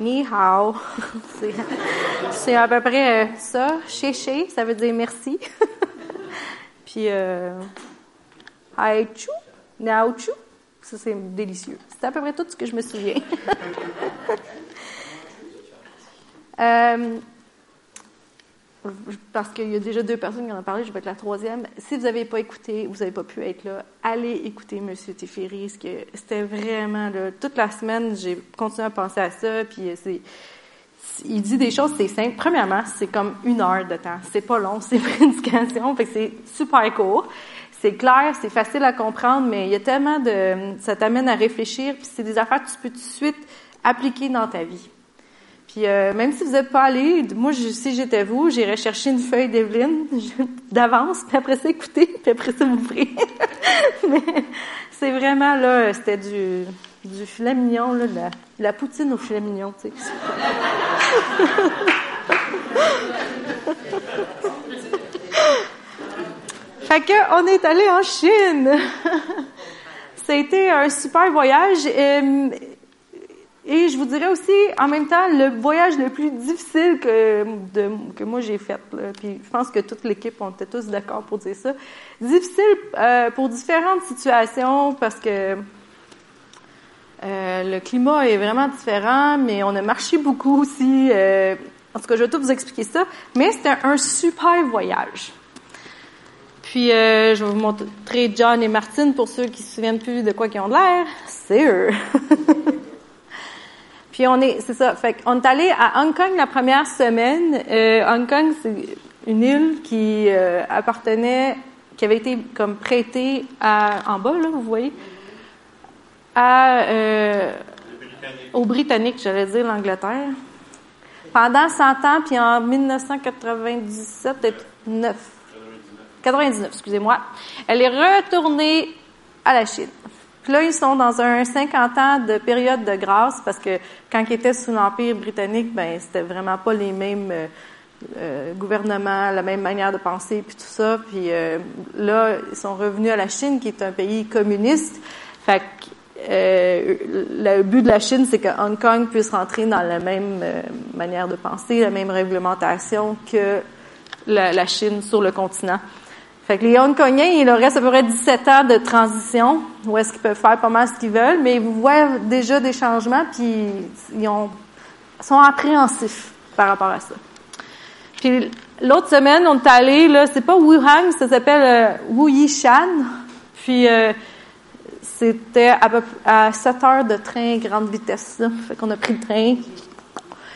Ni hao. C'est- à peu près euh, ça. Chez, ça veut dire merci. Puis, euh, Hai chu, Nao chu, ça c'est délicieux. C'est à peu près tout ce que je me souviens. Euh, parce qu'il y a déjà deux personnes qui en ont parlé, je vais être la troisième. Si vous n'avez pas écouté, vous n'avez pas pu être là, allez écouter Monsieur Teferi. C'était vraiment, là, toute la semaine, j'ai continué à penser à ça, puis euh, c'est, il dit des choses, c'est simple. Premièrement, c'est comme une heure de temps. C'est pas long, c'est prédication, fait que c'est super court. C'est clair, c'est facile à comprendre, mais il y a tellement de, ça t'amène à réfléchir, puis c'est des affaires que tu peux tout de suite appliquer dans ta vie. Euh, même si vous n'êtes pas allé, moi, je, si j'étais vous, j'irais chercher une feuille d'Evelyne d'avance, puis après ça, écouter, puis après ça, m'ouvrir. Mais c'est vraiment, là, c'était du, du filet mignon, là, la, poutine au filet mignon, tu sais. Fait que, on est allé en Chine. Été un super voyage. euh, et je vous dirais aussi, en même temps, le voyage le plus difficile que, que moi j'ai fait. Puis je pense que toute l'équipe, était tous d'accord pour dire ça. Difficile euh, pour différentes situations parce que euh, le climat est vraiment différent, mais on a marché beaucoup aussi. euh, en tout cas, je vais tout vous expliquer ça. Mais c'était un super voyage. Puis, je vais vous montrer John et Martine pour ceux qui se souviennent plus de quoi ils ont l'air. C'est eux. Puis on est, c'est ça. Fait qu'on est allé à Hong Kong la première semaine. Euh, Hong Kong, c'est une île qui euh, appartenait, qui avait été comme prêtée à, en bas là, vous voyez, à euh, aux Britanniques, j'allais dire l'Angleterre. Pendant 100 ans, puis en 1997, peut-être 9, 99, excusez-moi, elle est retournée à la Chine. Puis là, ils sont dans un 50 ans de période de grâce parce que quand ils étaient sous l'Empire britannique, ben c'était vraiment pas les mêmes euh, euh, gouvernements, la même manière de penser, puis tout ça. Puis euh, là, ils sont revenus à la Chine, qui est un pays communiste. Fait que le but de la Chine, c'est que Hong Kong puisse rentrer dans la même manière de penser, la même réglementation que la Chine sur le continent. Fait que les Hongkongiens, il leur reste à peu près 17 ans de transition, où est-ce qu'ils peuvent faire pas mal ce qu'ils veulent, mais vous voyez déjà des changements, puis ils ont, sont appréhensifs par rapport à ça. Puis l'autre semaine, on est allé, là, c'est pas Wuhan, ça s'appelle euh, Wuyishan, puis euh, c'était à 7 heures de train grande vitesse, là. Fait qu'on a pris le train.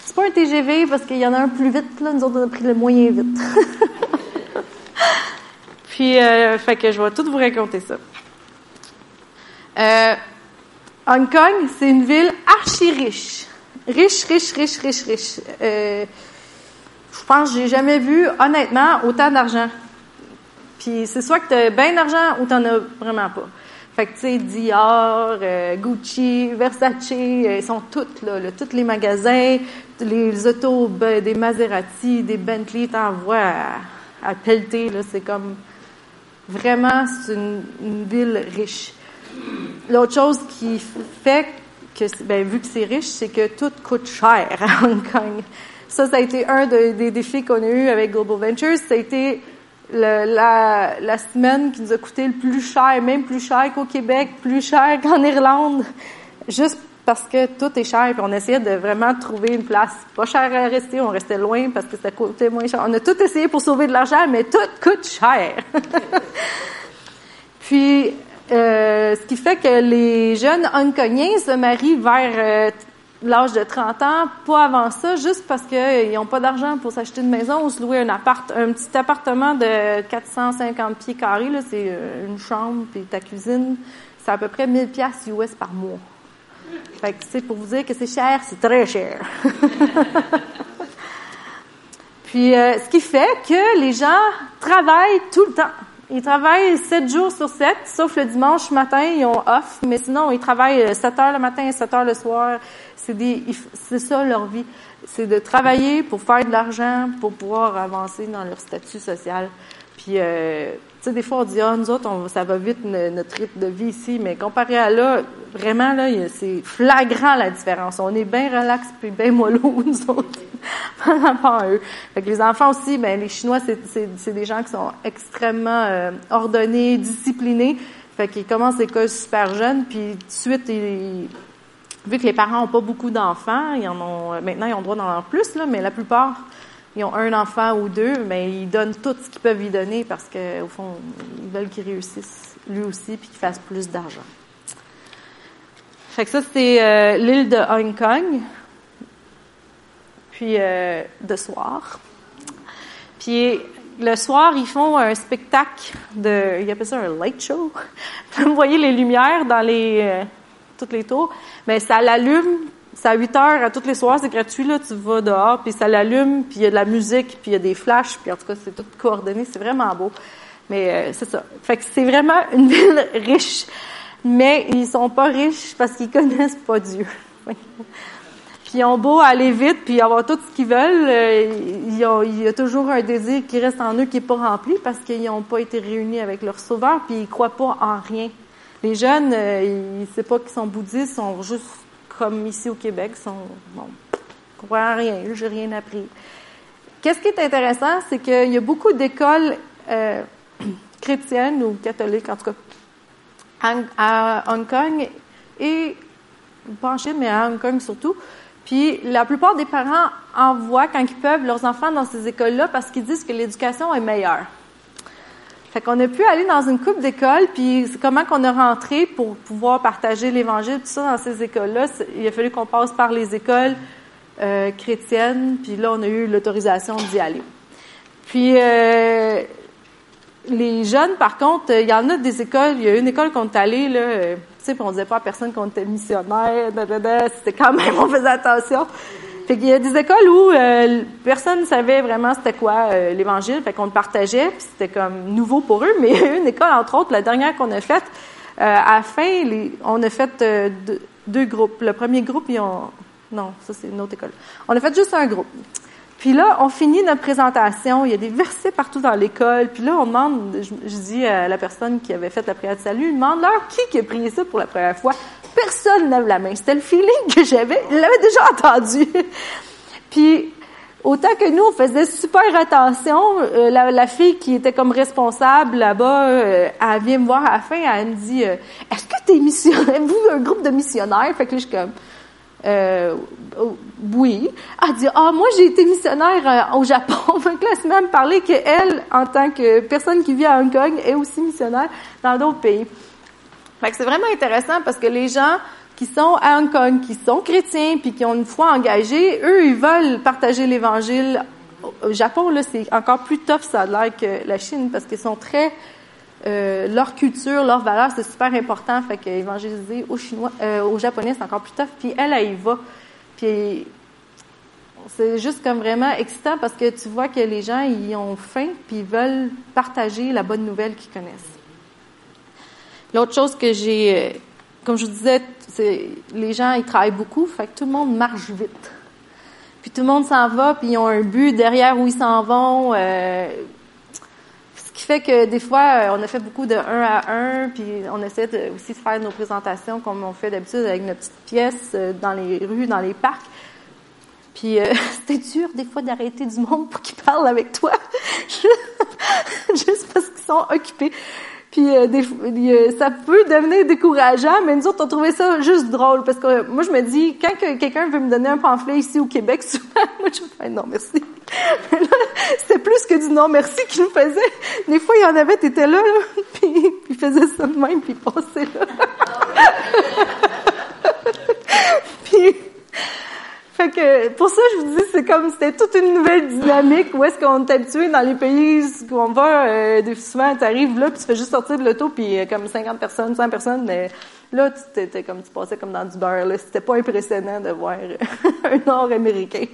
C'est pas un TGV parce qu'il y en a un plus vite, là. Nous autres, on a pris le moyen vite. Puis, euh, fait que je vais tout vous raconter ça. Euh, Hong Kong, c'est une ville archi riche. Riche, riche, riche, riche, riche. Euh, je pense que j'ai jamais vu, honnêtement, autant d'argent. Puis c'est soit que tu as bien d'argent ou tu n'en as vraiment pas. Fait que, tu sais, Dior, Gucci, Versace, ils sont toutes là, là, tous les magasins, les autos, ben, des Maserati, des Bentley, t'en vois à, à pelleter, là, c'est comme... Vraiment, c'est une, ville riche. L'autre chose qui fait que, ben, vu que c'est riche, c'est que tout coûte cher à Hong Kong. Ça, ça a été un de- des défis qu'on a eu avec Global Ventures. Ça a été la, la semaine qui nous a coûté le plus cher, même plus cher qu'au Québec, plus cher qu'en Irlande, juste parce que tout est cher. Puis on essayait de vraiment trouver une place pas chère à rester. On restait loin parce que ça coûtait moins cher. On a tout essayé pour sauver de l'argent, mais tout coûte cher. Puis, euh, ce qui fait que les jeunes hongkoniens se marient vers euh, l'âge de 30 ans, pas avant ça, juste parce qu'ils n'ont pas d'argent pour s'acheter une maison ou se louer un appart, un petit appartement de 450 pieds carrés, là, c'est euh, une chambre puis ta cuisine, c'est à peu près 1000 pièces US par mois. Fait que, c'est pour vous dire que c'est cher, c'est très cher. Puis, euh, ce qui fait que les gens travaillent tout le temps. Ils travaillent 7 jours sur 7, sauf le dimanche matin, ils ont off, mais sinon, ils travaillent 7 heures le matin et 7 heures le soir. C'est des, c'est ça leur vie. C'est de travailler pour faire de l'argent, pour pouvoir avancer dans leur statut social. Puis, euh, sais, des fois, on dit, ah, nous autres, ça va vite notre rythme de vie ici, mais comparé à là, vraiment, là, c'est flagrant la différence. On est bien relax puis bien mollo, nous autres, par rapport à eux. Fait que les enfants aussi, ben, les Chinois, c'est des gens qui sont extrêmement euh, ordonnés, disciplinés. Fait qu'ils commencent l'école super jeunes, puis tout de suite, ils, vu que les parents n'ont pas beaucoup d'enfants, ils en ont, maintenant, ils ont droit d'en avoir plus, là, mais la plupart, ils ont un enfant ou deux, mais ils donnent tout ce qu'ils peuvent lui donner parce qu'au fond, ils veulent qu'il réussisse lui aussi puis qu'il fasse plus d'argent. Fait que ça, c'est euh, l'île de Hong Kong. Puis, euh, de soir. Puis, le soir, ils font un spectacle de, ils appellent ça un light show. Vous voyez les lumières dans les, euh, toutes les tours. Mais ça l'allume c'est à 8 heures à toutes les soirs, c'est gratuit, là, tu vas dehors, puis ça l'allume, puis il y a de la musique, puis il y a des flashs, puis en tout cas, c'est tout coordonné, c'est vraiment beau. Mais euh, c'est ça. Fait que c'est vraiment une ville riche, mais ils sont pas riches parce qu'ils connaissent pas Dieu. puis ils ont beau aller vite, puis avoir tout ce qu'ils veulent, euh, il y a toujours un désir qui reste en eux qui est pas rempli parce qu'ils n'ont pas été réunis avec leur sauveur, puis ils croient pas en rien. Les jeunes, euh, ils ne pas qu'ils sont bouddhistes, ils sont juste comme ici au Québec, sont, bon, croient rien, j'ai rien appris. Qu'est-ce qui est intéressant, c'est qu'il y a beaucoup d'écoles euh, chrétiennes ou catholiques, en tout cas, à Hong Kong et pas en Chine, mais à Hong Kong surtout. Puis la plupart des parents envoient quand ils peuvent leurs enfants dans ces écoles-là parce qu'ils disent que l'éducation est meilleure. Fait qu'on a pu aller dans une coupe d'écoles, puis comment qu'on a rentré pour pouvoir partager l'Évangile, tout ça dans ces écoles-là. Il a fallu qu'on passe par les écoles euh, chrétiennes, puis là, on a eu l'autorisation d'y aller. Puis euh, les jeunes, par contre, il y en a des écoles, il y a une école qu'on est allé, là, euh, tu sais, puis on disait pas à personne qu'on était missionnaire, c'était quand même, on faisait attention. Fait qu'il y a des écoles où euh, personne ne savait vraiment c'était quoi euh, l'Évangile, fait qu'on le partageait, puis c'était comme nouveau pour eux. Mais une école, entre autres, la dernière qu'on a faite, euh, à la fin, on a fait deux, groupes. Le premier groupe, ils ont... Non, ça c'est une autre école. On a fait juste un groupe. Puis là, on finit notre présentation. Il y a des versets partout dans l'école. Puis là, on demande, je, dis à la personne qui avait fait la prière de salut, demande-leur qui, qui a prié ça pour la première fois personne lève la main. C'était le feeling que j'avais. Il l'avait déjà entendu. Puis, autant que nous, on faisait super attention, euh, la, fille qui était comme responsable là-bas, euh, elle vient me voir à la fin, elle me dit euh, Est-ce que tu es missionnaire? Vous, un groupe de missionnaires? Fait que là, je suis comme oui. Elle dit Ah, moi, j'ai été missionnaire au Japon. Fait que là, elle m'a parlé qu'elle, en tant que personne qui vit à Hong Kong, est aussi missionnaire dans d'autres pays. Que c'est vraiment intéressant parce que les gens qui sont à Hong Kong, qui sont chrétiens, puis qui ont une foi engagée, eux, ils veulent partager l'Évangile. Au Japon, là, c'est encore plus tough, ça a que la Chine, parce qu'ils sont très... Euh, leur culture, leurs valeurs, c'est super important. Fait qu'évangéliser aux Chinois, euh, aux Japonais, c'est encore plus tough. Puis elle, elle y va. Puis c'est juste comme vraiment excitant parce que tu vois que les gens, ils ont faim, puis ils veulent partager la bonne nouvelle qu'ils connaissent. L'autre chose que j'ai, euh, comme je vous disais, c'est les gens ils travaillent beaucoup, fait que tout le monde marche vite. Puis tout le monde s'en va, puis ils ont un but derrière où ils s'en vont. Euh, ce qui fait que des fois, euh, on a fait beaucoup de un à un, puis on essaie aussi de faire nos présentations comme on fait d'habitude avec nos petites pièces dans les rues, dans les parcs. Puis c'était dur des fois d'arrêter du monde pour qu'ils parlent avec toi, juste parce qu'ils sont occupés. Puis euh, des, ça peut devenir décourageant, mais nous autres, on trouvait ça juste drôle. Parce que moi, je me dis, quand quelqu'un veut me donner un pamphlet ici au Québec, souvent, moi, je fais non, merci. C'était plus que du non, merci qu'il nous faisait. Des fois, il y en avait, t'étais là, là puis, il faisait ça de même, puis il passait là. Pour ça, je vous dis, c'est comme c'était toute une nouvelle dynamique où est-ce qu'on est habitué dans les pays où on va, euh, souvent tu arrives là, puis tu fais juste sortir de l'auto, puis euh, comme 50 personnes, 100 personnes, mais là, tu étais comme tu passais comme dans du beurre. Là, c'était pas impressionnant de voir un Nord-Américain.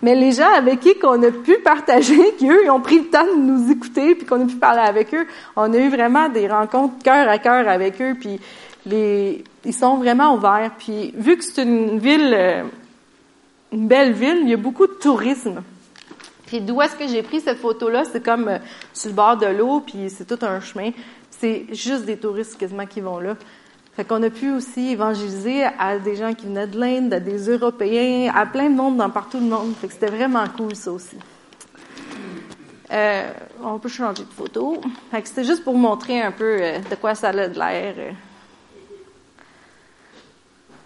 Mais les gens avec qui qu'on a pu partager, qui eux, ils ont pris le temps de nous écouter, puis qu'on a pu parler avec eux, on a eu vraiment des rencontres cœur à cœur avec eux, puis ils sont vraiment ouverts. Puis vu que c'est une ville euh, une belle ville, il y a beaucoup de tourisme. Puis d'où est-ce que j'ai pris cette photo-là? C'est comme euh, sur le bord de l'eau, puis c'est tout un chemin. C'est juste des touristes quasiment qui vont là. Fait qu'on a pu aussi évangéliser à des gens qui venaient de l'Inde, à des Européens, à plein de monde dans partout le monde. Fait que c'était vraiment cool ça aussi. Euh, on peut changer de photo. Fait que c'était juste pour montrer un peu euh, de quoi ça a de l'air.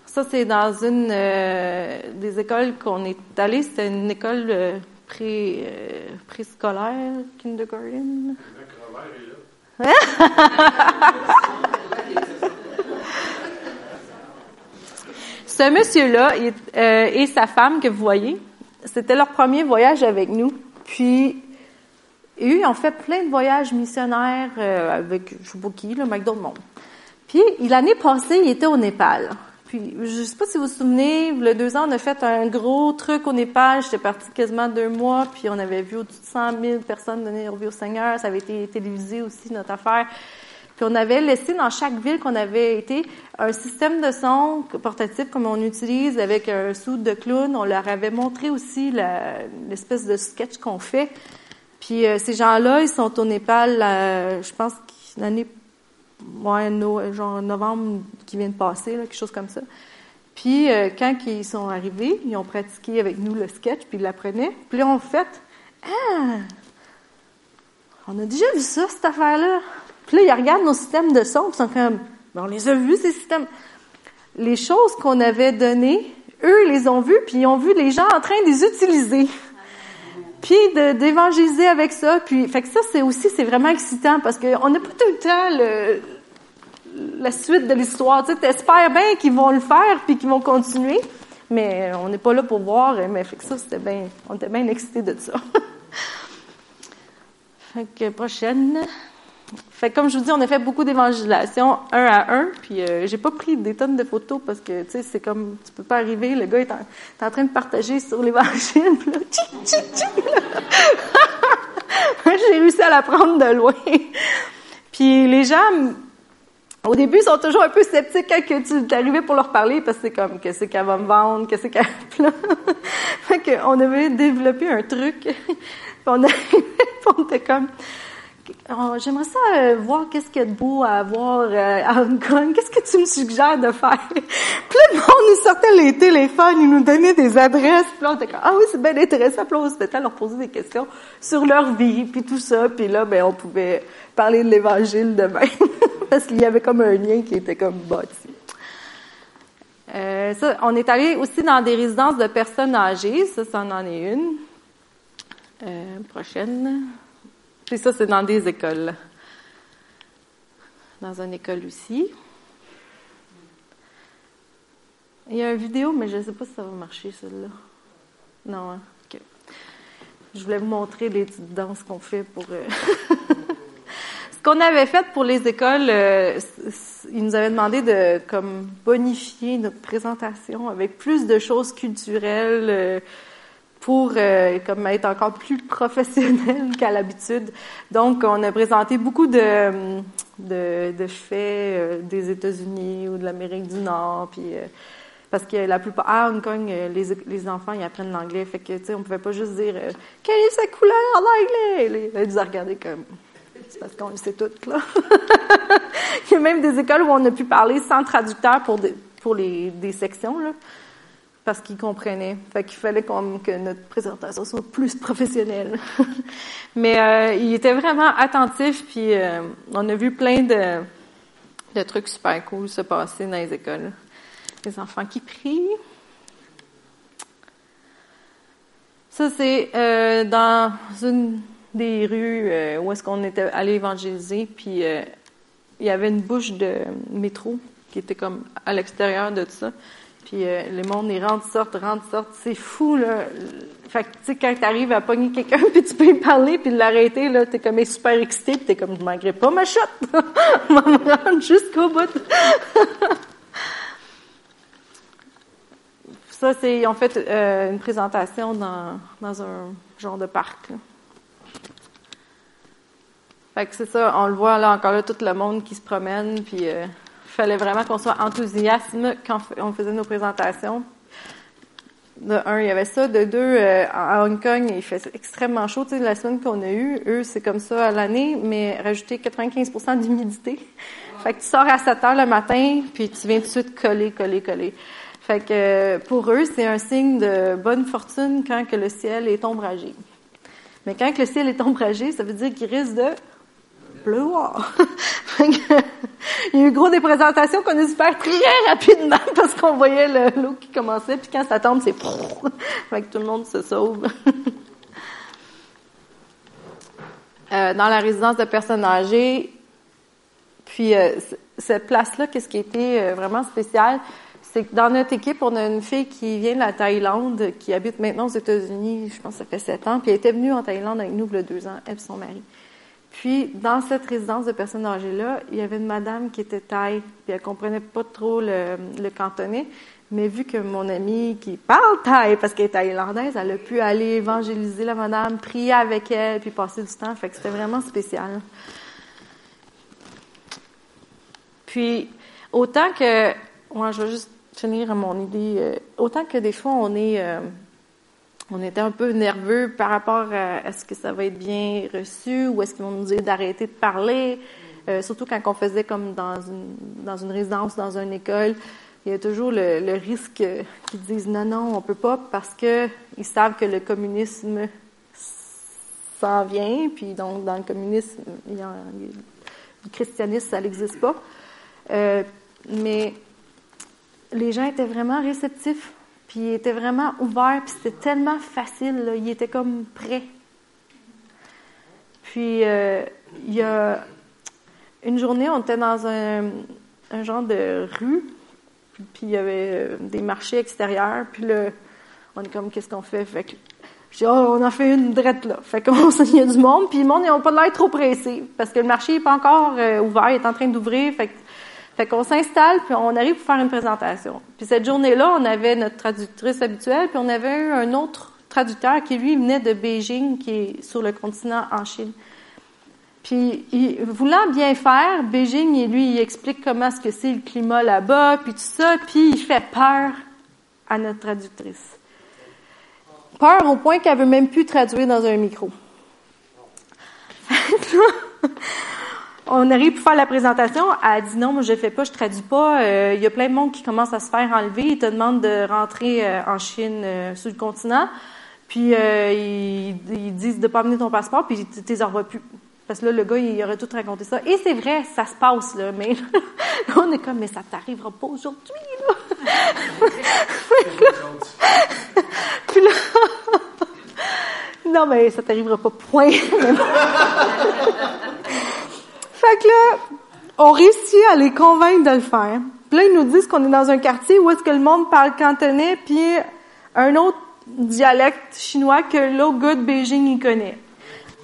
Ça, c'est dans une des écoles qu'on est allé. C'était une école pré, euh, préscolaire, kindergarten. Ce monsieur-là euh, et sa femme que vous voyez, c'était leur premier voyage avec nous. Puis, eux, ils ont fait plein de voyages missionnaires euh, avec, je sais pas qui, là, avec d'autres mondes. Puis, l'année passée, il était au Népal. Puis, je sais pas si vous vous souvenez, le deux ans, on a fait un gros truc au Népal. J'étais partie quasiment deux mois, puis on avait vu au-dessus de 100 000 personnes donner leur vie au Seigneur. Ça avait été télévisé aussi, notre affaire. Puis on avait laissé dans chaque ville qu'on avait été un système de son portatif comme on utilise avec un soude de clown. On leur avait montré aussi l'espèce de sketch qu'on fait. Puis euh, ces gens-là, ils sont au Népal, je pense l'année ouais, no, genre novembre qui vient de passer, là, quelque chose comme ça. Puis euh, quand ils sont arrivés, ils ont pratiqué avec nous le sketch, puis ils l'apprenaient. Puis là, on fait Ah! On a déjà vu ça, cette affaire-là. Puis là, ils regardent nos systèmes de son, puis ils sont comme ben, on les a vus, ces systèmes. Les choses qu'on avait données, eux, ils les ont vues, puis ils ont vu les gens en train de les utiliser puis d'évangéliser avec ça. Puis, fait que ça, c'est aussi, c'est vraiment excitant parce qu'on n'a pas tout le temps le, la suite de l'histoire. Tu sais, t'espères bien qu'ils vont le faire puis qu'ils vont continuer, mais on n'est pas là pour voir. Mais fait que ça, c'était bien, on était bien excités de ça. fait que prochaine. Fait comme je vous dis, on a fait beaucoup d'évangélisation un à un, puis euh, j'ai pas pris des tonnes de photos parce que, tu sais, c'est comme, tu peux pas arriver, le gars est en, train de partager sur l'évangile, puis là, j'ai réussi à la prendre de loin. puis les gens, au début, sont toujours un peu sceptiques quand tu arrivé pour leur parler parce que c'est comme, qu'est-ce qu'elle va me vendre, qu'est-ce qu'elle... fait qu'on avait développé un truc, puis on, était comme j'aimerais ça euh, voir qu'est-ce qu'il y a de beau à voir euh, à Hong Kong. Qu'est-ce que tu me suggères de faire? Puis là, monde nous sortait les téléphones, ils nous donnaient des adresses. Puis là, on était comme, ah oui, c'est bien intéressant. Puis là, on se mettait à leur poser des questions sur leur vie, puis tout ça. Puis là, ben, on pouvait parler de l'Évangile demain. Parce qu'il y avait comme un lien qui était comme bâti. Euh, ça, on est allé aussi dans des résidences de personnes âgées. Ça, ça en est une. Euh, prochaine. Puis ça, c'est dans des écoles. Dans une école aussi. Il y a une vidéo, mais je ne sais pas si ça va marcher, celle-là. Non, hein? OK. Je voulais vous montrer les petites danses qu'on fait pour... Euh, Ce qu'on avait fait pour les écoles, euh, ils nous avaient demandé de comme bonifier notre présentation avec plus de choses culturelles, euh, pour euh, comme être encore plus professionnel qu'à l'habitude. Donc, on a présenté beaucoup de, de, de faits euh, des États-Unis ou de l'Amérique du Nord, puis euh, parce que la plupart à Hong Kong, les, les enfants ils apprennent l'anglais, fait que tu sais, on pouvait pas juste dire quelle est sa couleur en anglais. Ils nous ont regardé comme c'est parce qu'on le sait tout là. Il y a même des écoles où on a pu parler sans traducteur pour des, pour les des sections là parce qu'ils comprenaient. Fait qu'il fallait que notre présentation soit plus professionnelle. Mais euh, il était vraiment attentif, puis euh, on a vu plein de, trucs super cool se passer dans les écoles. Les enfants qui prient. Ça, c'est euh, dans une des rues où est-ce qu'on était allé évangéliser, puis il y avait une bouche de métro qui était comme à l'extérieur de tout ça. Puis euh, le monde, ils rentrent, sortent, rentrent, sortent. C'est fou, là. Fait que, tu sais, quand t'arrives à pogner quelqu'un, puis tu peux lui parler, puis l'arrêter, là, t'es comme super excité, puis t'es comme, je manquerai pas ma shot. Va me rendre jusqu'au bout. Ça, c'est, ils ont fait euh, une présentation dans, dans un genre de parc. Fait que c'est ça, on le voit là encore là, tout le monde qui se promène, puis... Euh, fallait vraiment qu'on soit enthousiaste quand on faisait nos présentations. De un, il y avait ça. De deux, euh, à Hong Kong, il fait extrêmement chaud. Tu sais, la semaine qu'on a eue, eux, c'est comme ça à l'année, mais rajouter 95% d'humidité. Fait que tu sors à 7 heures le matin, puis tu viens tout de suite coller, coller, coller. Fait que pour eux, c'est un signe de bonne fortune quand que le ciel est ombragé. Mais quand que le ciel est ombragé, ça veut dire qu'il risque de il y a eu gros des présentations qu'on a dû faire très rapidement parce qu'on voyait l'eau qui commençait, puis quand ça tombe, c'est fait que tout le monde se sauve. Euh, dans la résidence de personnes âgées, puis euh, cette place-là, qu'est-ce qui était euh, vraiment spécial, c'est que dans notre équipe, on a une fille qui vient de la Thaïlande, qui habite maintenant aux États-Unis, je pense que ça fait sept ans, puis elle était venue en Thaïlande avec nous a deux ans, elle et son mari. Puis, dans cette résidence de personnes âgées-là, il y avait une madame qui était thaï, puis elle comprenait pas trop le, le cantonais, mais vu que mon amie qui parle thaï, parce qu'elle est thaïlandaise, elle a pu aller évangéliser la madame, prier avec elle, puis passer du temps, fait que c'était vraiment spécial. Puis, autant que, moi, je vais juste finir mon idée. Euh, autant que des fois, on est, euh, on était un peu nerveux par rapport à est-ce que ça va être bien reçu ou est-ce qu'ils vont nous dire d'arrêter de parler. Euh, surtout quand on faisait comme dans une, résidence, dans une école, il y a toujours le, risque qu'ils disent non, non, on peut pas parce que ils savent que le communisme s'en vient, puis donc dans le communisme, il y a, le christianisme, ça n'existe pas. Euh, mais les gens étaient vraiment réceptifs, puis ils étaient vraiment ouverts, puis c'était tellement facile, là, ils étaient comme prêts. Puis euh, il y a une journée, on était dans un, genre de rue, puis il y avait euh, des marchés extérieurs, puis là, on est comme, qu'est-ce qu'on fait? Fait que, oh, on en fait une drette là. Fait qu'on il y a du monde, puis le monde, ils n'ont pas l'air trop pressés, parce que le marché n'est pas encore euh, ouvert, il est en train d'ouvrir, fait que fait qu'on s'installe, puis on arrive pour faire une présentation. Puis cette journée-là, on avait notre traductrice habituelle, puis on avait eu un autre traducteur qui, lui, venait de Beijing, qui est sur le continent en Chine. Puis, voulant bien faire, Beijing, lui, il explique comment est-ce que c'est le climat là-bas, puis tout ça, puis il fait peur à notre traductrice. Peur au point qu'elle veut même plus traduire dans un micro. on arrive pour faire la présentation. Elle dit non, moi je fais pas, je traduis pas. Euh, il y a plein de monde qui commence à se faire enlever. Ils te demandent de rentrer euh, en Chine euh, sur le continent. Puis ils, ils, disent de pas amener ton passeport, puis tu les revois plus. Parce que là, le gars, il aurait tout raconté ça. Et c'est vrai, ça se passe, là. Mais là, on est comme, mais ça t'arrivera pas aujourd'hui, là. puis là, non, mais ça t'arrivera pas, point. Fait que là, on réussit à les convaincre de le faire. Puis là, ils nous disent qu'on est dans un quartier où est-ce que le monde parle cantonais, puis un autre dialecte chinois que l'autre gars de Beijing, il connaît.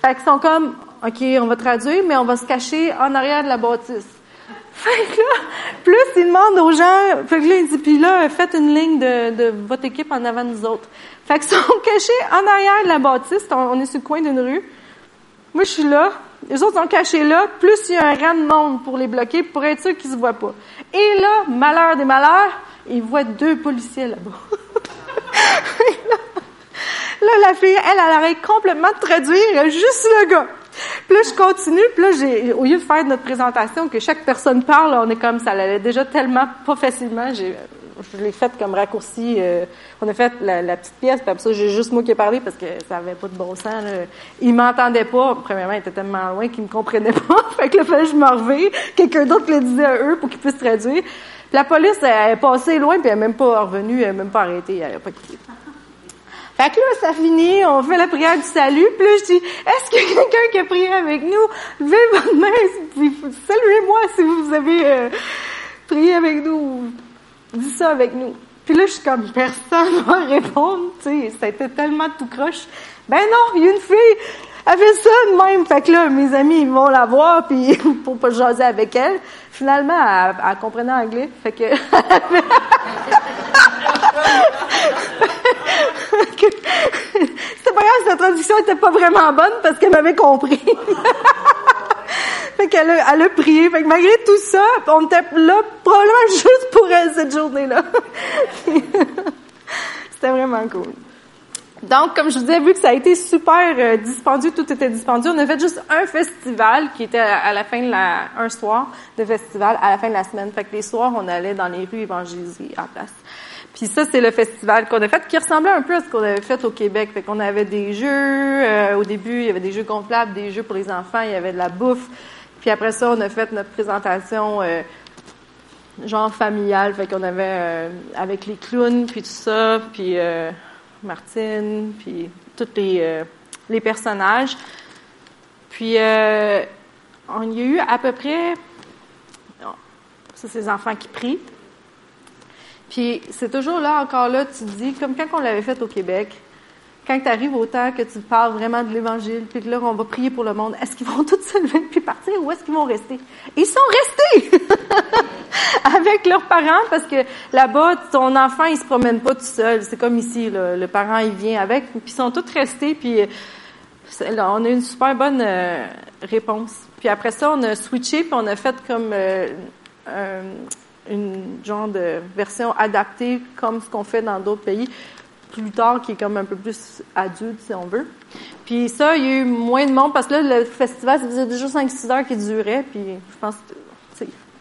Fait qu'ils sont comme, OK, on va traduire, mais on va se cacher en arrière de la bâtisse. Fait que là, plus ils demandent aux gens, fait que là, ils disent, puis là, faites une ligne de, votre équipe en avant de nous autres. Fait qu'ils sont cachés en arrière de la bâtisse, on est sur le coin d'une rue. Moi, je suis là, les autres sont cachés là, plus il y a un rang de monde pour les bloquer, pour être sûr qu'ils se voient pas. Et là, malheur des malheurs, ils voient deux policiers là-bas. là, la fille, elle, elle arrête complètement de traduire juste le gars. Puis là, je continue, puis là, j'ai, au lieu de faire notre présentation, que chaque personne parle, on est comme ça allait déjà tellement pas facilement, je l'ai faite comme raccourci. Euh, on a fait la, petite pièce, puis après ça, j'ai juste moi qui ai parlé parce que ça avait pas de bon sens. Là. Il m'entendait pas. Premièrement, il était tellement loin qu'il me comprenait pas. fait que fallait que je me revienne. Quelqu'un d'autre le disait à eux pour qu'ils puissent traduire. La police, elle, est passée loin, puis elle n'est même pas revenue, elle n'est même pas arrêtée, elle n'a pas quitté. Fait que là, ça finit, on fait la prière du salut, puis là, je dis, est-ce a quelqu'un qui a prié avec nous? Levez votre main, saluez-moi si vous avez euh, prié avec nous dis ça avec nous. Puis là, je suis comme, personne va répondre, tu sais, c'était tellement tout croche. Ben non, il y a une fille, elle fait ça de même. Fait que là, mes amis, ils vont la voir, puis pour pas jaser avec elle. Finalement, elle, elle comprenait anglais, fait que... C'était pas grave, sa traduction était pas vraiment bonne parce qu'elle m'avait compris. Fait qu'elle a, elle a prié. Fait que malgré tout ça, on était là probablement juste pour elle cette journée-là. C'était vraiment cool. Donc, comme je vous disais, vu que ça a été super euh, dispendieux, tout était dispendieux, on a fait juste un festival qui était à la fin de la, un soir de festival à la fin de la semaine. Fait que les soirs, on allait dans les rues évangéliser en place. Puis ça, c'est le festival qu'on a fait, qui ressemblait un peu à ce qu'on avait fait au Québec. Fait qu'on avait des jeux, euh, au début, il y avait des jeux gonflables, des jeux pour les enfants, il y avait de la bouffe. Puis après ça, on a fait notre présentation euh, genre familiale. Fait qu'on avait euh, avec les clowns, puis tout ça, puis Martine, puis tous les, les personnages. Puis on y a eu à peu près... Ça, c'est les enfants qui prient. Puis c'est toujours là, encore là, tu dis, comme quand on l'avait fait au Québec, quand tu arrives au temps que tu parles vraiment de l'Évangile, puis que là, on va prier pour le monde, est-ce qu'ils vont tous se lever puis partir ou est-ce qu'ils vont rester? Ils sont restés avec leurs parents parce que là-bas, ton enfant, il se promène pas tout seul. C'est comme ici, le parent, il vient avec, puis ils sont tous restés, puis on a une super bonne euh, réponse. Puis après ça, on a switché, puis on a fait comme euh, une genre de version adaptée comme ce qu'on fait dans d'autres pays plus tard, qui est comme un peu plus adulte, si on veut. Puis ça, il y a eu moins de monde, parce que là, le festival, ça faisait déjà 5-6 heures qui durait, puis je pense que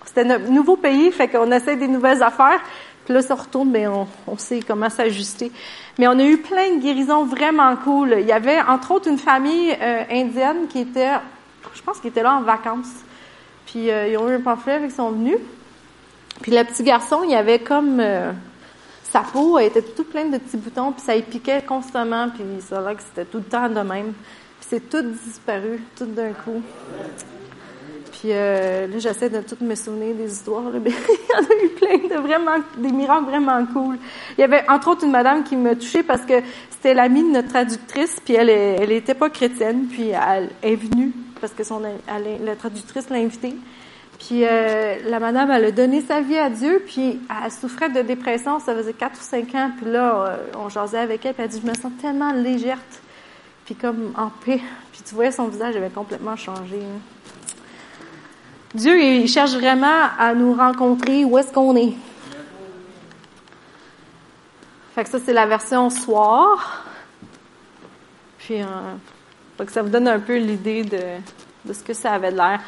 c'était notre nouveau pays, fait qu'on essaie des nouvelles affaires, puis là, ça retourne, mais on, on sait comment s'ajuster. Mais on a eu plein de guérisons vraiment cool. Il y avait, entre autres, une famille euh, indienne qui était, je pense qu'ils étaient là en vacances. Puis euh, ils ont eu un pamphlet, ils sont venus. Puis le petit garçon, il avait comme euh, sa peau était toute pleine de petits boutons, puis ça y piquait constamment, puis ça là que c'était tout le temps de même. Puis c'est tout disparu, tout d'un coup. Puis euh, là, j'essaie de tout me souvenir des histoires, mais il y en a eu plein de vraiment, des miracles vraiment cool. Il y avait entre autres une madame qui m'a touchée parce que c'était l'amie de notre traductrice, puis elle, elle était pas chrétienne, puis elle est venue parce que son, la traductrice l'a invitée. Puis euh, la madame, elle a donné sa vie à Dieu, puis elle souffrait de dépression, ça faisait quatre ou cinq ans, puis là, euh, on jasait avec elle, puis elle dit, je me sens tellement légère, puis comme en paix. Puis tu voyais son visage avait complètement changé. Hein. Dieu, il cherche vraiment à nous rencontrer où est-ce qu'on est. Fait que ça, c'est la version soir. Puis, euh, que ça vous donne un peu l'idée de, de ce que ça avait l'air.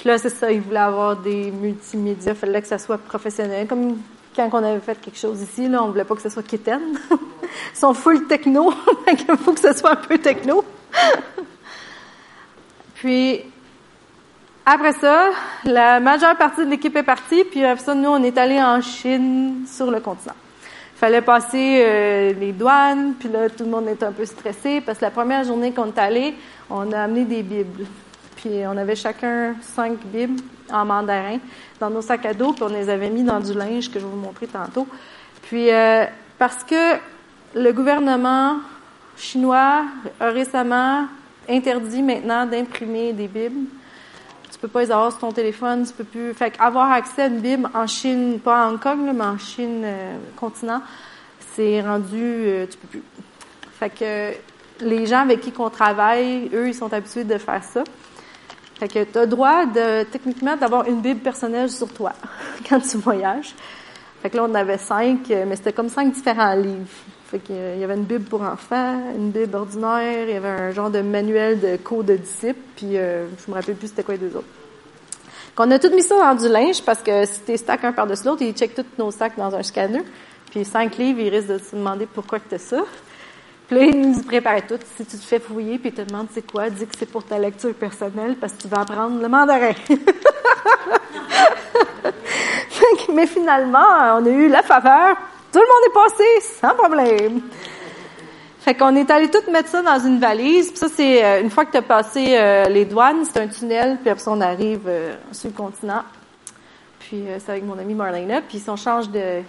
Puis là, c'est ça, ils voulaient avoir des multimédias, il fallait que ça soit professionnel. Comme quand on avait fait quelque chose ici, là, on voulait pas que ce soit kitten. Ils sont full techno, il faut que ce soit un peu techno. puis, après ça, la majeure partie de l'équipe est partie, puis après ça, nous, on est allé en Chine, sur le continent. Il fallait passer euh, les douanes, puis là, tout le monde était un peu stressé, parce que la première journée qu'on est allé, on a amené des Bibles. Puis on avait chacun cinq Bibles en mandarin dans nos sacs à dos, puis on les avait mis dans du linge que je vais vous montrer tantôt. Puis euh, parce que le gouvernement chinois a récemment interdit maintenant d'imprimer des Bibles. Tu peux pas les avoir sur ton téléphone, tu peux plus. Fait avoir accès à une Bible en Chine, pas en Hong Kong, mais en Chine euh, continent, c'est rendu, euh, tu peux plus. Fait que les gens avec qui on travaille, eux, ils sont habitués de faire ça. Fait que tu as droit de, techniquement, d'avoir une Bible personnelle sur toi quand tu voyages. Fait que là, on avait cinq, mais c'était comme cinq différents livres. Fait qu'il y avait une Bible pour enfants, une Bible ordinaire, il y avait un genre de manuel de cours de disciples, puis euh, je me rappelle plus c'était quoi les deux autres. Qu'on a tout mis ça dans du linge parce que si tu stack un par-dessus l'autre, ils checkent tous nos sacs dans un scanner. Puis cinq livres, ils risquent de se demander pourquoi tu as ça. Puis il nous préparait tout. Si tu te fais fouiller puis il te demande c'est quoi, dis que c'est pour ta lecture personnelle parce que tu vas apprendre le mandarin. Mais finalement, on a eu la faveur. Tout le monde est passé sans problème. Fait qu'on est allé tout mettre ça dans une valise. Puis ça, c'est euh, une fois que tu as passé euh, les douanes, c'est un tunnel, puis après on arrive euh, sur le continent. Puis c'est avec mon ami Marlena. Puis on change de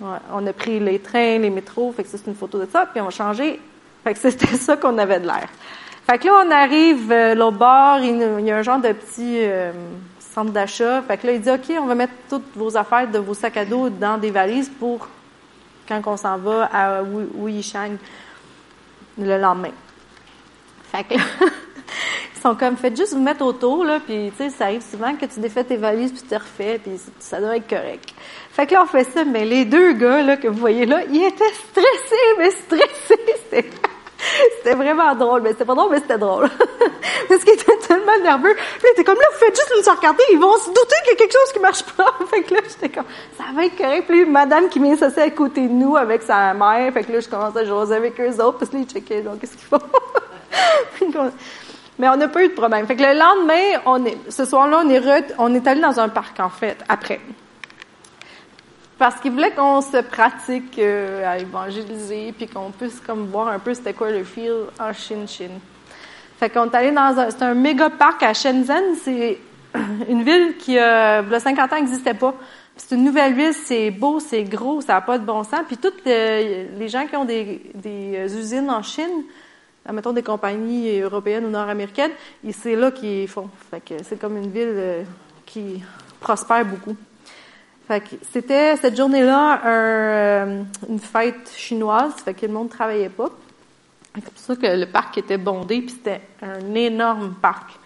on a pris les trains, les métros, fait que c'est une photo de ça, puis on a changé. Fait que c'était ça qu'on avait de l'air. Fait que là, on arrive euh, l'autre bord, il, y a un genre de petit euh, centre d'achat. Fait que là, il dit, OK, on va mettre toutes vos affaires de vos sacs à dos dans des valises pour quand on s'en va à Wuishang le lendemain. Fait que là, ils sont comme, faites juste vous mettre autour, là, puis tu sais, ça arrive souvent que tu défais tes valises, puis tu te refais, puis ça doit être correct. Fait que là, on fait ça, mais les deux gars, là, que vous voyez là, ils étaient stressés, mais stressés, c'était... Vraiment drôle, mais c'était pas drôle, mais c'était drôle. Parce qu'ils étaient tellement nerveux. Puis était comme là, faites juste nous regarder, ils vont se douter qu'il y a quelque chose qui marche pas. fait que là, j'étais comme, ça va être correct. Puis madame qui vient s'asseoir à côté de nous avec sa mère. Fait que là, je commençais à jouer avec eux autres, parce que là, ils checkaient, qu'est-ce qu'ils font? mais on n'a pas eu de problème. Fait que le lendemain, on est, ce soir-là, on est, on est allé dans un parc, en fait, après. Parce qu'il voulait qu'on se pratique euh, à évangéliser, puis qu'on puisse comme voir un peu c'était quoi le feel en Chine Chine. Fait qu'on est allé dans un, c'est un méga parc à Shenzhen, c'est une ville qui, euh, il y a 50 ans, n'existait pas. C'est une nouvelle ville, c'est beau, c'est gros, ça n'a pas de bon sens. Puis tous les, gens qui ont des, des usines en Chine, mettons des compagnies européennes ou nord-américaines, c'est là qu'ils font. Fait que c'est comme une ville euh, qui prospère beaucoup. Fait que c'était cette journée-là euh, une fête chinoise, fait que le monde travaillait pas. C'est pour ça que le parc était bondé, puis c'était un énorme parc.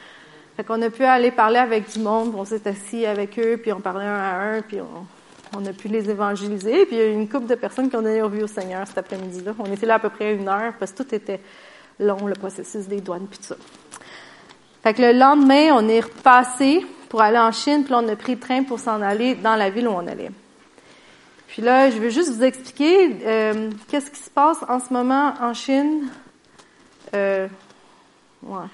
Fait qu'on a pu aller parler avec du monde, on s'est assis avec eux, puis on parlait un à un, puis on, a pu les évangéliser. Puis il y a eu une couple de personnes qui ont donné au Seigneur cet après-midi-là. On était là à peu près une heure, parce que tout était long, le processus des douanes, puis tout ça. Fait que le lendemain, on est repassé pour aller en Chine, puis là, on a pris le train pour s'en aller dans la ville où on allait. Puis là, je veux juste vous expliquer euh, qu'est-ce qui se passe en ce moment en Chine. Euh, ouais.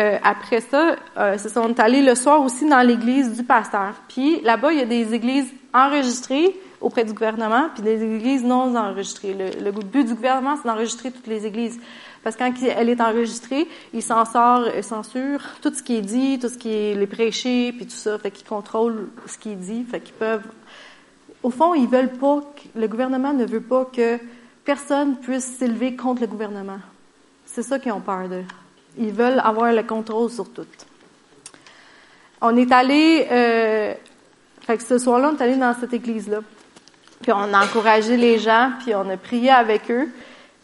Euh, après ça, euh, se sont allés le soir aussi dans l'église du pasteur. Puis là-bas, il y a des églises enregistrées auprès du gouvernement, puis des églises non enregistrées. Le but du gouvernement, c'est d'enregistrer toutes les églises. Parce que quand elle est enregistrée, il s'en sort, il censure tout ce qui est dit, tout ce qui est les prêchés, puis tout ça. Fait qu'ils contrôlent ce qui est dit. Fait qu'ils peuvent. Au fond, ils veulent pas. Que, le gouvernement ne veut pas que personne puisse s'élever contre le gouvernement. C'est ça qu'ils ont peur de. Ils veulent avoir le contrôle sur tout. On est allé. Euh, fait que ce soir-là, on est allé dans cette église-là. Puis on a encouragé les gens, puis on a prié avec eux.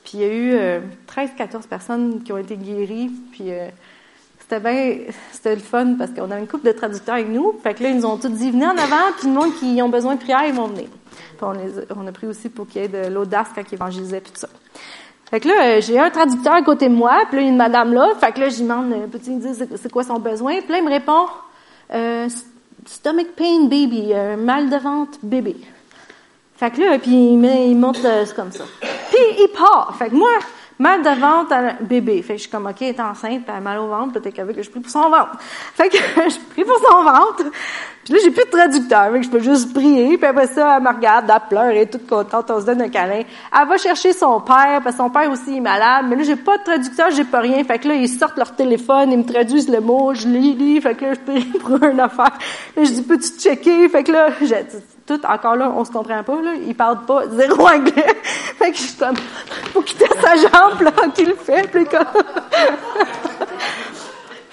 Puis il y a eu 13-14 euh, personnes qui ont été guéries. Puis euh, c'était bien, c'était le fun parce qu'on a une couple de traducteurs avec nous. Fait que là, ils nous ont tous dit, venez en avant, puis le monde qui ont besoin de prière, ils vont venir. Puis on, les, on a pris aussi pour qu'il y ait de l'audace quand ils évangélisaient, puis tout ça. Fait que là, euh, j'ai un traducteur à côté de moi, puis là, il y a une madame là. Fait que là, lui demande, peux-tu me dire c'est quoi son besoin? Puis là, il me répond, euh, stomach pain baby, mal de ventre bébé. Fait que là, puis il, il monte comme ça. Puis il part. Fait que moi, mal de ventre bébé. Fait que je suis comme, OK, elle est enceinte, elle a mal au ventre, peut-être que je prie pour son ventre. Fait que je prie pour son ventre. Puis là, j'ai plus de traducteur. Fait que je peux juste prier. Puis après ça, elle me regarde, elle pleure, elle est toute contente, on se donne un câlin. Elle va chercher son père, parce que son père aussi est malade. Mais là, j'ai pas de traducteur, j'ai pas rien. Fait que là, ils sortent leur téléphone, ils me traduisent le mot, je lis, lis. Fait que là, je prie pour une affaire. Là, je dis, peux-tu checker? Fait que là, j'ai tout, encore là, on se comprend pas, là. Ils parlent pas zéro anglais. fait que je suis comme, faut qu'il teste sa jambe, là, qu'il le fait. Puis comme...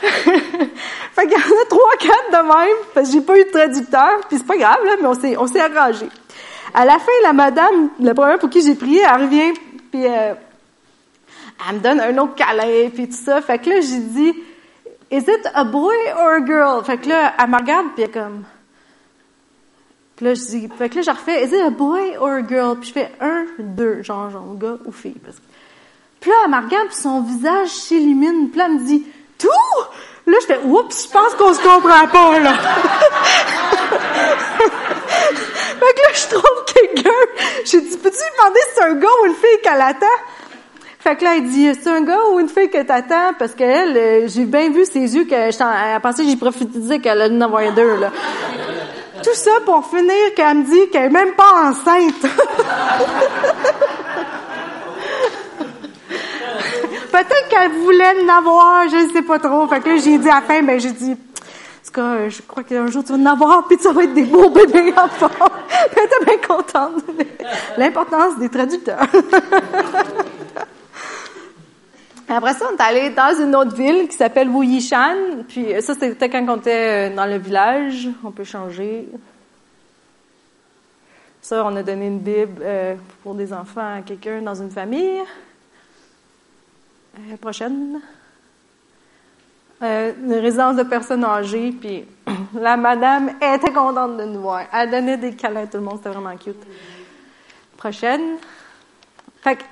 fait qu'il y en a trois, quatre de même, parce que j'ai pas eu de traducteur, puis c'est pas grave, là, mais on s'est, on s'est arrangé. À la fin, la madame, la première pour qui j'ai prié, elle revient, puis euh, elle me donne un autre câlin, puis tout ça. Fait que là, j'ai dit, Is it a boy or a girl? Fait que là, elle me regarde, puis elle est comme... Puis là, je dis, fait que là, je refais, is it a boy or a girl? Puis je fais un, deux, genre, genre, gars ou fille. Que... Puis là, elle me regarde, puis son visage s'illumine. Puis là, elle me dit, tout? Là, je fais, oups, je pense qu'on se comprend pas, là. fait que là, je trouve quelqu'un. J'ai dit, peux-tu lui demander si c'est un gars ou une fille qu'elle attend? Fait que là, elle dit, c'est un gars ou une fille que t'attends? Parce qu'elle, euh, j'ai bien vu ses yeux qu'elle pensait que j'ai prophétisé qu'elle allait en avoir deux, là. Tout ça pour finir qu'elle me dit qu'elle est même pas enceinte. Peut-être qu'elle voulait l'avoir, je ne sais pas trop. Fait là, j'ai dit à la fin, ben, j'ai dit, en tout cas, je crois qu'un jour tu vas en avoir, puis ça va être des beaux bébés enfants. Elle était bien contente. L'importance des traducteurs. Après ça, on est allé dans une autre ville qui s'appelle Wuyishan. Puis ça, c'était quand on était dans le village. On peut changer. Ça, on a donné une Bible euh, pour des enfants à quelqu'un dans une famille. Euh, prochaine. euh, une résidence de personnes âgées, puis la madame était contente de nous voir. Elle donnait des câlins à tout le monde, c'était vraiment cute. Prochaine. Fait que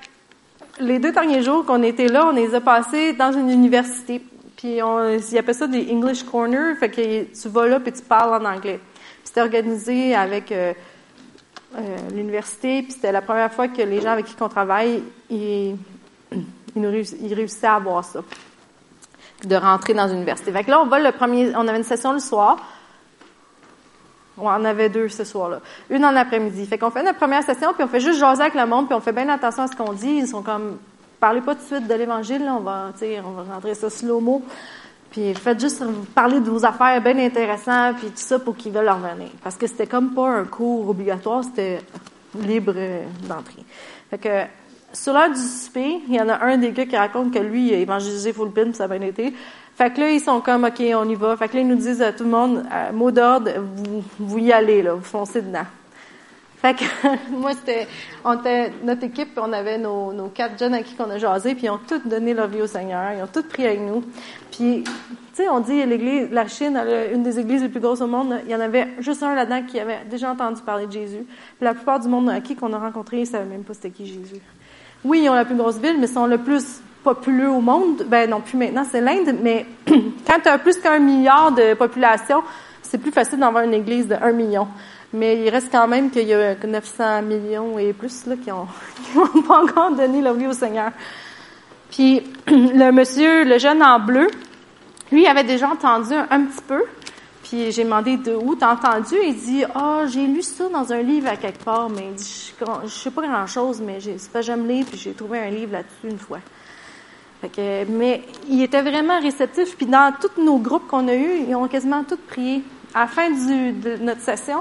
les deux derniers jours qu'on était là, on les a passés dans une université. Puis on, ils appellent ça des English Corners, fait que tu vas là puis tu parles en anglais. C'était organisé avec euh, euh, l'université, puis c'était la première fois que les gens avec qui on travaille, ils, ils réussissaient à avoir ça, de rentrer dans l'université. Fait que là, on va le premier, on avait une session le soir. On en avait deux ce soir-là. Une en après-midi. Fait qu'on fait notre première session, puis on fait juste jaser avec le monde, puis on fait bien attention à ce qu'on dit. Ils sont comme, parlez pas tout de suite de l'Évangile, on va, on va rentrer ça slow-mo. Puis faites juste parler de vos affaires bien intéressantes, puis tout ça pour qu'ils veulent revenir. Parce que c'était comme pas un cours obligatoire, c'était libre d'entrée. Fait que sur l'heure du souper, il y en a un des gars qui raconte que lui, il a évangélisé full pin, ça a bien été. Fait que là, ils sont comme, OK, on y va. Fait que là, ils nous disent à tout le monde, mot d'ordre, vous, vous y allez, là, vous foncez dedans. Fait que moi, c'était, on était, notre équipe, on avait nos, nos quatre jeunes à qui qu'on a jasé, puis ils ont tous donné leur vie au Seigneur, ils ont tous prié avec nous. Puis, tu sais, on dit l'église, la Chine, une des églises les plus grosses au monde, il y en avait juste un là-dedans qui avait déjà entendu parler de Jésus. La plupart du monde à qui qu'on a rencontré, ils savaient même pas c'était qui Jésus. Oui, ils ont la plus grosse ville, mais ils sont le plus populeux au monde. Ben non, plus maintenant, c'est l'Inde, mais quand tu as plus qu'un milliard de population, c'est plus facile d'avoir une église de un million. Mais il reste quand même qu'il y a 900 millions et plus là, qui n'ont pas encore donné leur vie au Seigneur. Puis le monsieur, le jeune en bleu, lui avait déjà entendu un, petit peu. Puis j'ai demandé de où t'as entendu? Il dit ah j'ai lu ça dans un livre à quelque part, mais je, je sais pas grand chose, mais c'est pas j'aime lire puis j'ai trouvé un livre là-dessus une fois. Que, mais il était vraiment réceptif. Puis dans tous nos groupes qu'on a eus, ils ont quasiment tous prié. À la fin du, de notre session,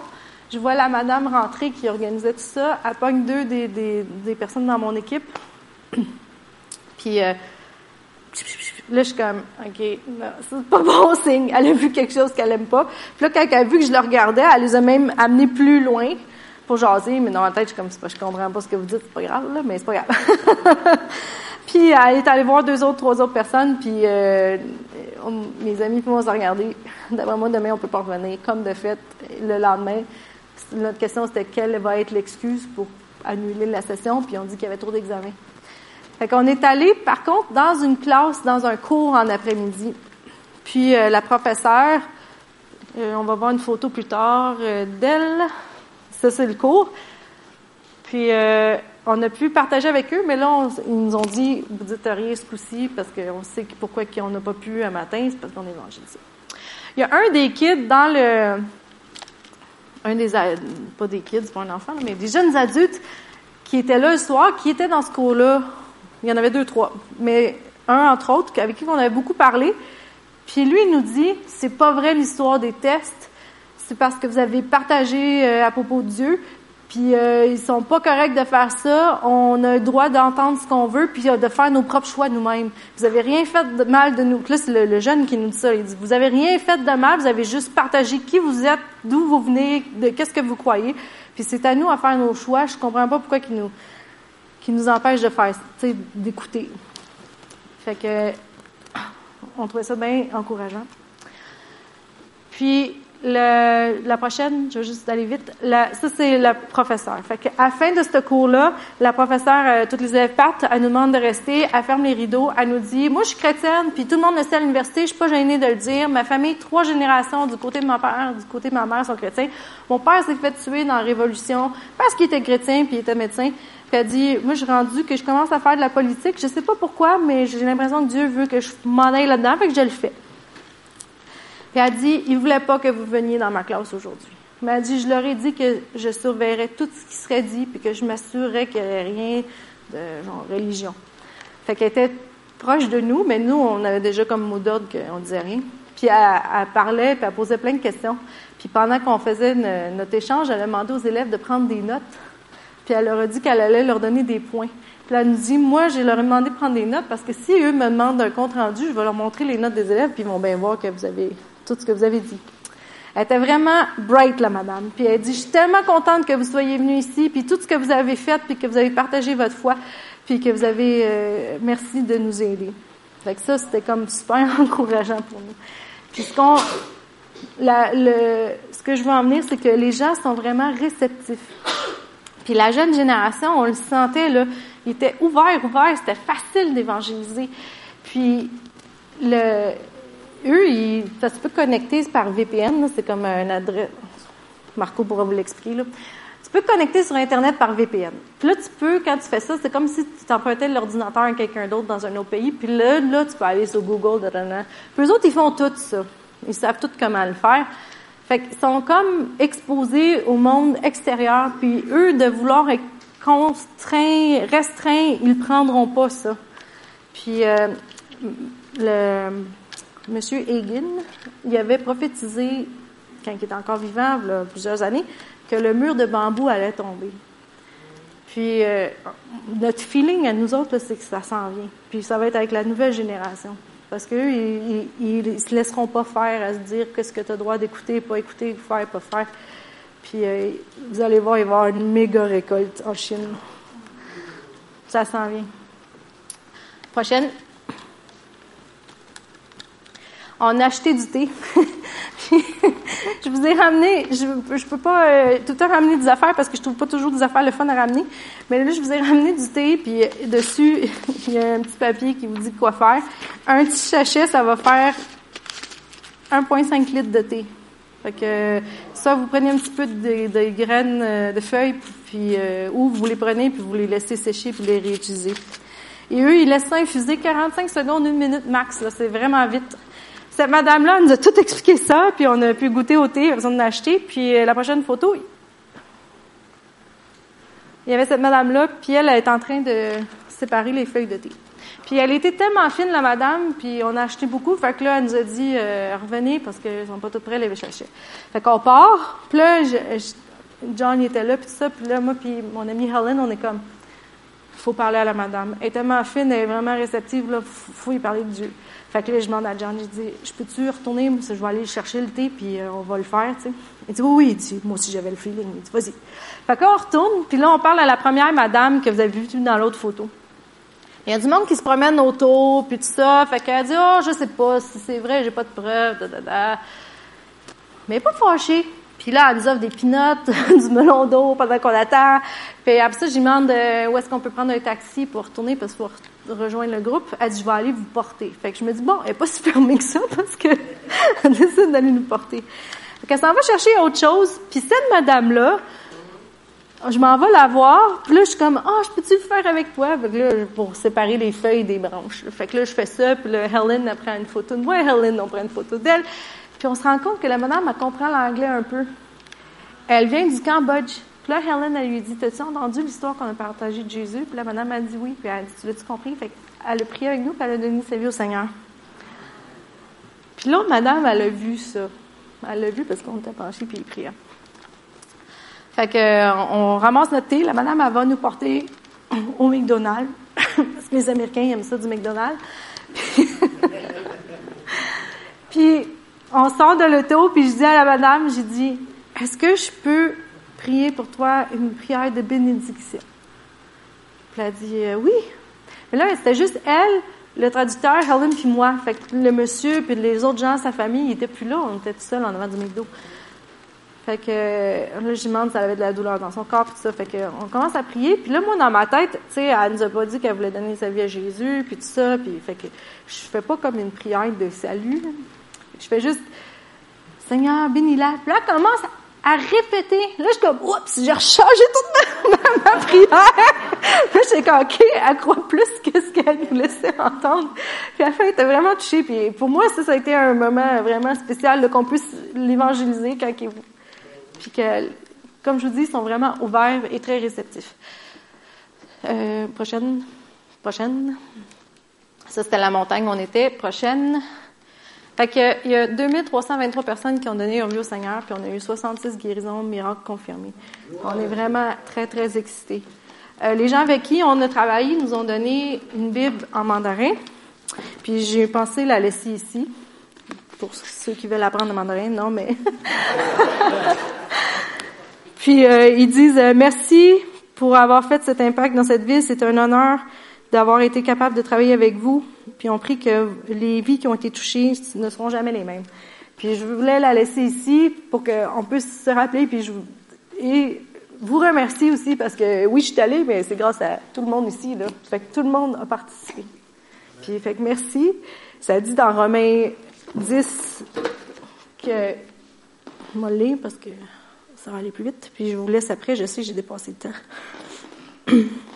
je vois la madame rentrer qui organisait tout ça. Elle pogne deux des, des, des personnes dans mon équipe. Puis euh, là, je suis comme, OK, c'est pas bon signe. Elle a vu quelque chose qu'elle aime pas. Puis là, quand elle a vu que je le regardais, elle les a même amenés plus loin pour jaser. Mais dans ma tête, je suis comme, je comprends pas ce que vous dites, c'est pas grave, là, mais c'est pas grave. puis elle est allée voir deux autres, trois autres personnes, puis euh, mes amis puis moi, on s'est regardé. D'après moi, demain, on peut pas revenir. Comme de fait, le lendemain, notre question, c'était quelle va être l'excuse pour annuler la session, puis on dit qu'il y avait trop d'examens. Fait qu'on est allé, par contre, dans une classe, dans un cours en après-midi. Puis euh, la professeure, euh, on va voir une photo plus tard euh, d'elle. Ça, c'est le cours. Puis on a pu partager avec eux, mais là, ils nous ont dit, vous dites rien ce coup-ci, parce qu'on sait pourquoi on n'a pas pu un matin, c'est parce qu'on est évangélisé. Il y a un des kids dans le un des, pas des kids, pas un enfant, mais des jeunes adultes qui étaient là le soir, qui étaient dans ce cours-là. Il y en avait deux, trois. Mais un, entre autres, avec qui on avait beaucoup parlé. Puis lui, il nous dit, c'est pas vrai l'histoire des tests. C'est parce que vous avez partagé euh, à propos de Dieu, puis euh, ils sont pas corrects de faire ça. On a le droit d'entendre ce qu'on veut, puis euh, de faire nos propres choix nous-mêmes. Vous avez rien fait de mal de nous. Là, c'est le, jeune qui nous dit ça. Il dit vous avez rien fait de mal. Vous avez juste partagé qui vous êtes, d'où vous venez, de qu'est-ce que vous croyez. Puis c'est à nous à faire nos choix. Je comprends pas pourquoi qu'ils nous qui nous empêche de faire, d'écouter. Fait que on trouvait ça bien encourageant. Puis le, la prochaine, je vais juste aller vite. La, ça, c'est la professeure. Fait qu'à la fin de ce cours-là, la professeure, euh, toutes les élèves partent, elle nous demande de rester, elle ferme les rideaux, elle nous dit, moi, je suis chrétienne, puis tout le monde le sait à l'université, je suis pas gênée de le dire. Ma famille, trois générations, du côté de mon père, du côté de ma mère, sont chrétiens. Mon père s'est fait tuer dans la Révolution parce qu'il était chrétien, puis il était médecin. Puis elle dit, moi, je suis rendue que je commence à faire de la politique. Je sais pas pourquoi, mais j'ai l'impression que Dieu veut que je m'en aille là-dedans, fait que je le fais. Puis elle dit, il voulait pas que vous veniez dans ma classe aujourd'hui. Mais elle dit, je leur ai dit que je surveillerais tout ce qui serait dit, puis que je m'assurerais qu'il n'y avait rien de genre religion. Fait qu'elle était proche de nous, mais nous, on avait déjà comme mot d'ordre qu'on disait rien. Puis elle, parlait, puis elle posait plein de questions. Puis pendant qu'on faisait notre échange, elle a demandé aux élèves de prendre des notes. Puis elle leur a dit qu'elle allait leur donner des points. Puis elle nous dit, moi, je leur ai demandé de prendre des notes parce que si eux me demandent un compte rendu, je vais leur montrer les notes des élèves, puis ils vont bien voir que vous avez tout ce que vous avez dit. Elle était vraiment bright, la madame. Puis elle dit, je suis tellement contente que vous soyez venu ici, puis tout ce que vous avez fait, puis que vous avez partagé votre foi, puis que vous avez, euh, merci de nous aider. Fait que ça, c'était comme super encourageant pour nous. Puis ce qu'on, le, ce que je veux en venir, c'est que les gens sont vraiment réceptifs. Puis la jeune génération, on le sentait, là, ils étaient ouverts, ouverts, c'était facile d'évangéliser. Puis le, eux, ils, ça se connecter par VPN, c'est comme un adresse. Marco pourra vous l'expliquer, là. Tu peux connecter sur Internet par VPN. Puis là, tu peux, quand tu fais ça, c'est comme si tu t'empruntais l'ordinateur à quelqu'un d'autre dans un autre pays. Puis là, là, tu peux aller sur Google. Da, Puis eux autres, ils font tout ça. Ils savent tout comment le faire. Fait qu'ils sont comme exposés au monde extérieur. Puis eux, de vouloir être contraints, restreints, ils ne prendront pas ça. Puis euh, le monsieur Hagin, il avait prophétisé, quand il était encore vivant, plusieurs années, que le mur de bambou allait tomber. Puis euh, notre feeling à nous autres, c'est que ça s'en vient. Puis ça va être avec la nouvelle génération. Parce qu'eux, ils, ils, se laisseront pas faire à se dire qu'est-ce que tu as droit d'écouter, pas écouter, faire, pas faire. Puis euh, vous allez voir, il va y avoir une méga récolte en Chine. Ça s'en vient. Prochaine. On a du thé. je vous ai ramené, je, peux pas euh, tout le temps ramener des affaires parce que je trouve pas toujours des affaires le fun à ramener. Mais là, je vous ai ramené du thé, puis dessus, il y a un petit papier qui vous dit quoi faire. Un petit sachet, ça va faire 1,5 litres de thé. Fait que ça, vous prenez un petit peu de, graines euh, de feuilles, puis euh, ou vous les prenez, puis vous les laissez sécher, puis les réutiliser. Et eux, ils laissent ça infuser 45 secondes, une minute max. C'est vraiment vite. Cette madame-là nous a tout expliqué ça, puis on a pu goûter au thé, besoin d'en acheter. Puis euh, la prochaine photo, il y avait cette madame-là, puis elle, est en train de séparer les feuilles de thé. Puis elle était tellement fine, la madame, puis on a acheté beaucoup. Fait que là, elle nous a dit, euh, revenez parce qu'ils sont pas tout prêts, les chercher. Fait qu'on part. Puis là, John il était là, puis ça. Puis là, moi puis mon amie Helen, on est comme, faut parler à la madame. Elle est tellement fine, elle est vraiment réceptive, là, faut y parler de Dieu. Fait que là, je demande à John, je dis, je peux-tu retourner, je vais aller chercher le thé, puis euh, on va le faire, tu sais. Il dit, oui, oui, dit, moi aussi j'avais le feeling. Il dit, vas-y. Fait qu'on retourne, puis là, on parle à la première madame que vous avez vue dans l'autre photo. Il y a du monde qui se promène autour, puis tout ça. Fait qu'elle dit, oh, je sais pas si c'est vrai, j'ai pas de preuves, da, da, da. Mais pas fâchée. Puis là, elle nous offre des pinottes, du melon d'eau pendant qu'on attend. Puis après ça, je lui demande euh, où est-ce qu'on peut prendre un taxi pour retourner parce qu'il faut rejoindre le groupe. Elle dit, je vais aller vous porter. Fait que je me dis, bon, elle n'est pas si fermée que ça parce que elle décide d'aller nous porter. Fait qu'elle s'en va chercher autre chose. Puis cette madame-là, je m'en vais la voir. Puis là, je suis comme, ah, je peux-tu le faire avec toi? Pour séparer les feuilles des branches. Fait que là, je fais ça. Puis là, Helen, prend une photo de moi. Helen, on prend une photo d'elle. Puis on se rend compte que la madame, comprend l'anglais un peu. Elle vient du Cambodge. Puis là, Helen, elle lui dit, t'as-tu entendu l'histoire qu'on a partagée de Jésus? Puis la madame a dit oui. Puis elle a dit, tu l'as-tu compris? Fait elle a prié avec nous, puis elle a donné sa vie au Seigneur. Puis là, madame, elle a vu ça. Elle l'a vu parce qu'on était penchés, puis il priait. Fait que, on ramasse notre thé. La madame, elle va nous porter au McDonald's. parce que les Américains aiment ça du McDonald's. puis on sort de l'auto, puis je dis à la madame, j'ai dit, est-ce que je peux prier pour toi une prière de bénédiction? Puis elle a dit, euh, oui. Mais là, c'était juste elle, le traducteur, Helen, puis moi. Fait que le monsieur, puis les autres gens, sa famille, ils étaient plus là. On était tout seuls en avant du McDo. Fait que là, je demande si elle avait de la douleur dans son corps, tout ça. Fait que on commence à prier. Puis là, moi, dans ma tête, tu sais, elle nous a pas dit qu'elle voulait donner sa vie à Jésus, puis tout ça. Puis fait que je fais pas comme une prière de salut. Je fais juste, Seigneur, bénis-la. Puis là, elle commence à répéter. Là, je suis comme, oups, j'ai rechangé toute ma, ma prière. là, j'ai comme, OK, elle croit plus que ce qu'elle nous laissait entendre. Puis à la fin, elle était vraiment touchée. Puis pour moi, ça, ça a été un moment vraiment spécial, qu'on puisse l'évangéliser quand il... Puis que, comme je vous dis, ils sont vraiment ouverts et très réceptifs. Euh, prochaine. Prochaine. Ça, c'était la montagne où on était. Prochaine. Fait que, il y a 2323 personnes qui ont donné leur vie au Seigneur, puis on a eu 66 guérisons, miracles confirmés. On est vraiment très, très excités. Euh, les gens avec qui on a travaillé nous ont donné une Bible en mandarin, puis j'ai pensé la laisser ici, pour ceux qui veulent apprendre le mandarin, non, mais... puis euh, ils disent euh, merci pour avoir fait cet impact dans cette ville, c'est un honneur d'avoir été capable de travailler avec vous. Puis on prie que les vies qui ont été touchées ne seront jamais les mêmes. Puis je voulais la laisser ici pour qu'on puisse se rappeler. Puis je et vous remercier aussi parce que oui, je suis allée, mais c'est grâce à tout le monde ici. Là. Fait que tout le monde a participé. Puis fait que merci. Ça dit dans Romains 10 que lire parce que ça va aller plus vite. Puis je vous laisse après. Je sais, j'ai dépassé le temps.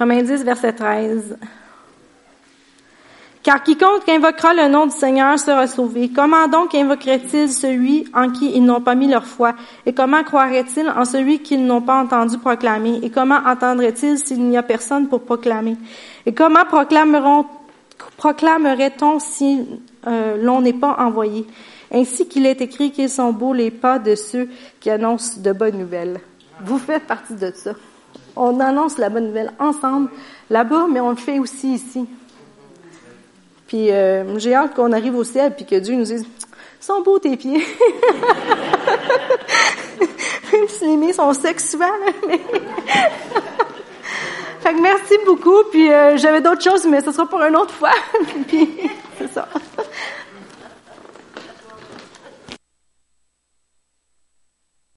Romains 10, verset 13. Car quiconque invoquera le nom du Seigneur sera sauvé. Comment donc invoquerait-il celui en qui ils n'ont pas mis leur foi? Et comment croirait-il en celui qu'ils n'ont pas entendu proclamer? Et comment entendraient-ils s'il n'y a personne pour proclamer? Et comment proclamerait-on si euh, l'on n'est pas envoyé? Ainsi qu'il est écrit qu'ils sont beaux les pas de ceux qui annoncent de bonnes nouvelles. Vous faites partie de ça. On annonce la bonne nouvelle ensemble là-bas, mais on le fait aussi ici. Puis euh, j'ai hâte qu'on arrive au ciel puis que Dieu nous dise sont beaux tes pieds. Même si les miens sont sexuels. Fait que merci beaucoup. Puis euh, j'avais d'autres choses, mais ce sera pour une autre fois. puis c'est ça.